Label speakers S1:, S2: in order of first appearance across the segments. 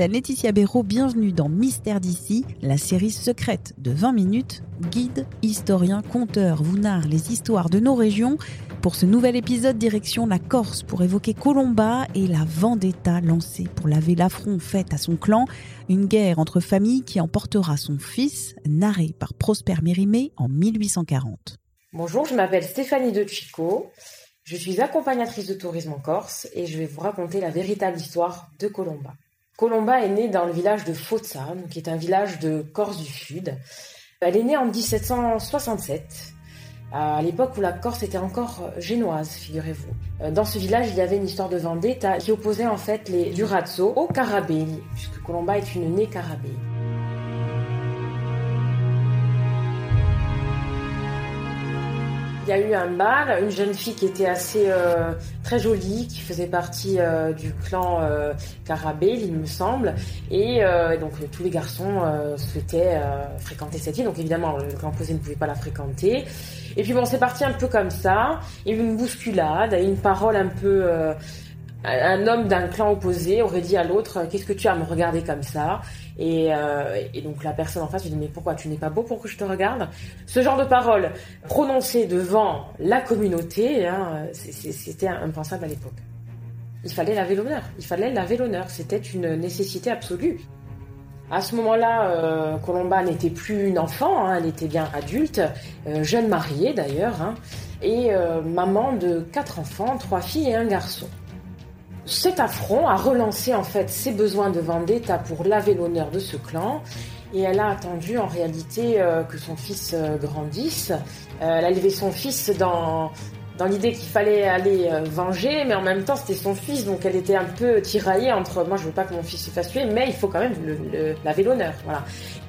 S1: c'est Laetitia Béraud, bienvenue dans Mystère d'ici, la série secrète de 20 minutes, guide, historien, conteur, vous narre les histoires de nos régions. Pour ce nouvel épisode, direction la Corse pour évoquer Colomba et la vendetta lancée pour laver l'affront fait à son clan, une guerre entre familles qui emportera son fils, narré par Prosper Mérimée en 1840.
S2: Bonjour, je m'appelle Stéphanie De Chico. Je suis accompagnatrice de tourisme en Corse et je vais vous raconter la véritable histoire de Colomba. Colomba est née dans le village de Fozza, qui est un village de Corse du Sud. Elle est née en 1767, à l'époque où la Corse était encore génoise, figurez-vous. Dans ce village, il y avait une histoire de vendetta qui opposait en fait les Durazzo aux Carabelli, puisque Colomba est une née Carabelli. Y a eu un bal, une jeune fille qui était assez euh, très jolie, qui faisait partie euh, du clan euh, Carabel, il me semble, et donc tous les garçons souhaitaient fréquenter cette fille. Donc évidemment, le clan opposé ne pouvait pas la fréquenter. Et puis bon, c'est parti un peu comme ça. Il y a eu une bousculade, une parole un peu. Euh, un homme d'un clan opposé aurait dit à l'autre Qu'est-ce que tu as à me regarder comme ça? Et, euh, et donc la personne en face lui dit Mais pourquoi tu n'es pas beau pour que je te regarde? Ce genre de paroles prononcées devant la communauté, hein, c'était impensable à l'époque. Il fallait laver l'honneur. Il fallait laver l'honneur. C'était une nécessité absolue. À ce moment-là, euh, Colomba n'était plus une enfant, hein, elle était bien adulte, euh, jeune mariée d'ailleurs, hein, et euh, maman de quatre enfants, trois filles et un garçon. Cet affront a relancé en fait ses besoins de vendetta pour laver l'honneur de ce clan. Et elle a attendu en réalité euh, que son fils euh, grandisse. Euh, elle a élevé son fils dans, dans l'idée qu'il fallait aller venger, mais en même temps c'était son fils, donc elle était un peu tiraillée entre moi je veux pas que mon fils se fasse tuer, mais il faut quand même le, laver l'honneur. Voilà.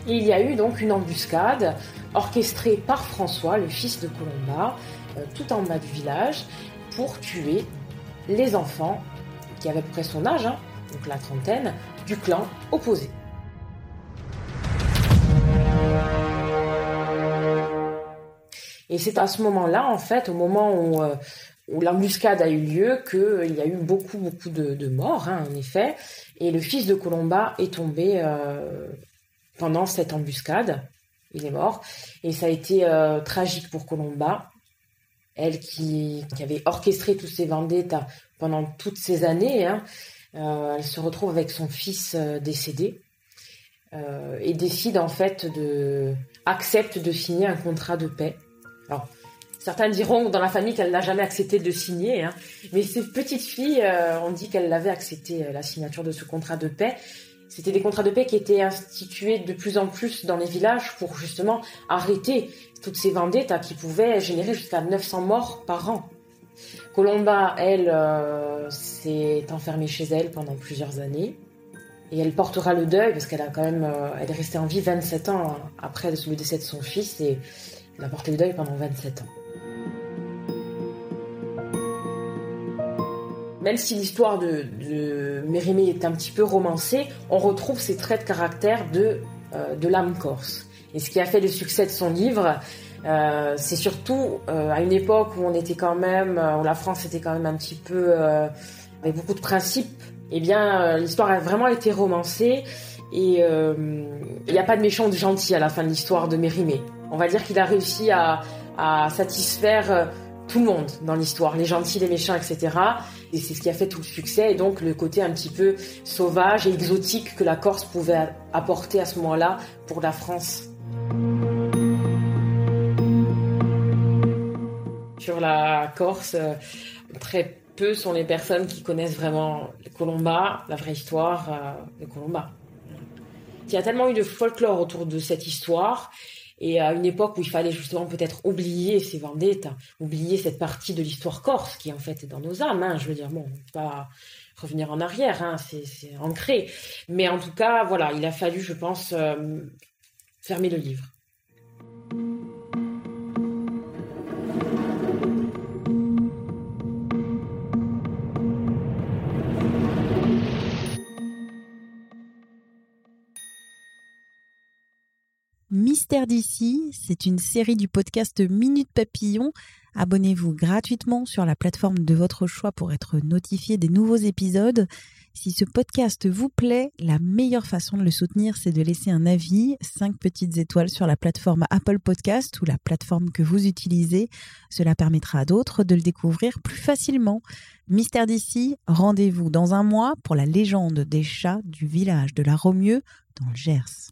S2: Et il y a eu donc une embuscade orchestrée par François, le fils de Colomba, tout en bas du village, pour tuer les enfants qui peu près son âge, hein, donc la trentaine, du clan opposé. Et c'est à ce moment-là, en fait, au moment où, euh, l'embuscade a eu lieu, qu'il y a eu beaucoup, beaucoup de, morts, hein, en effet. Et le fils de Colomba est tombé euh, pendant cette embuscade. Il est mort. Et ça a été euh, tragique pour Colomba. Elle qui, avait orchestré tous ces vendettas pendant toutes ces années. hein. Euh, elle se retrouve avec son fils euh, décédé euh, et décide en fait de accepte de signer un contrat de paix. Alors certains diront dans la famille qu'elle n'a jamais accepté de signer, hein, mais ces petites filles euh, on dit qu'elle l'avait accepté la signature de ce contrat de paix. C'était des contrats de paix qui étaient institués de plus en plus dans les villages pour justement arrêter toutes ces vendettas qui pouvaient générer jusqu'à 900 morts par an. Colomba, elle, euh, s'est enfermée chez elle pendant plusieurs années. Et elle portera le deuil parce qu'elle a quand même, euh, elle est restée en vie 27 ans après le décès de son fils et elle a porté le deuil pendant 27 ans. Même si l'histoire de, Mérimée est un petit peu romancée, on retrouve ses traits de caractère de, euh, de l'âme corse. Et ce qui a fait le succès de son livre, euh, c'est surtout euh, à une époque où on était quand même, où la France était quand même un petit peu avec beaucoup de principes. Eh bien, l'histoire a vraiment été romancée et il n'y a pas de méchant ou de gentil à la fin de l'histoire de Mérimée. On va dire qu'il a réussi à, satisfaire tout le monde dans l'histoire, les gentils, les méchants, etc. Et c'est ce qui a fait tout le succès et donc le côté un petit peu sauvage et exotique que la Corse pouvait apporter à ce moment-là pour la France. Sur la Corse, euh, très peu sont les personnes qui connaissent vraiment Colomba, la vraie histoire euh, de Colomba. Il y a tellement eu de folklore autour de cette histoire Et à une époque où il fallait justement peut-être oublier ces vendettas, oublier cette partie de l'histoire corse qui en fait est dans nos âmes. Hein. Je veux dire, bon, pas revenir en arrière, hein, c'est ancré. Mais en tout cas, voilà, il a fallu, je pense, euh, fermer le livre.
S1: Mystère d'ici, c'est une série du podcast Minute Papillon. Abonnez-vous gratuitement sur la plateforme de votre choix pour être notifié des nouveaux épisodes. Si ce podcast vous plaît, la meilleure façon de le soutenir, c'est de laisser un avis, 5 petites étoiles sur la plateforme Apple Podcast ou la plateforme que vous utilisez. Cela permettra à d'autres de le découvrir plus facilement. Mystère d'ici, rendez-vous dans un mois pour la légende des chats du village de la Romieux dans le Gers.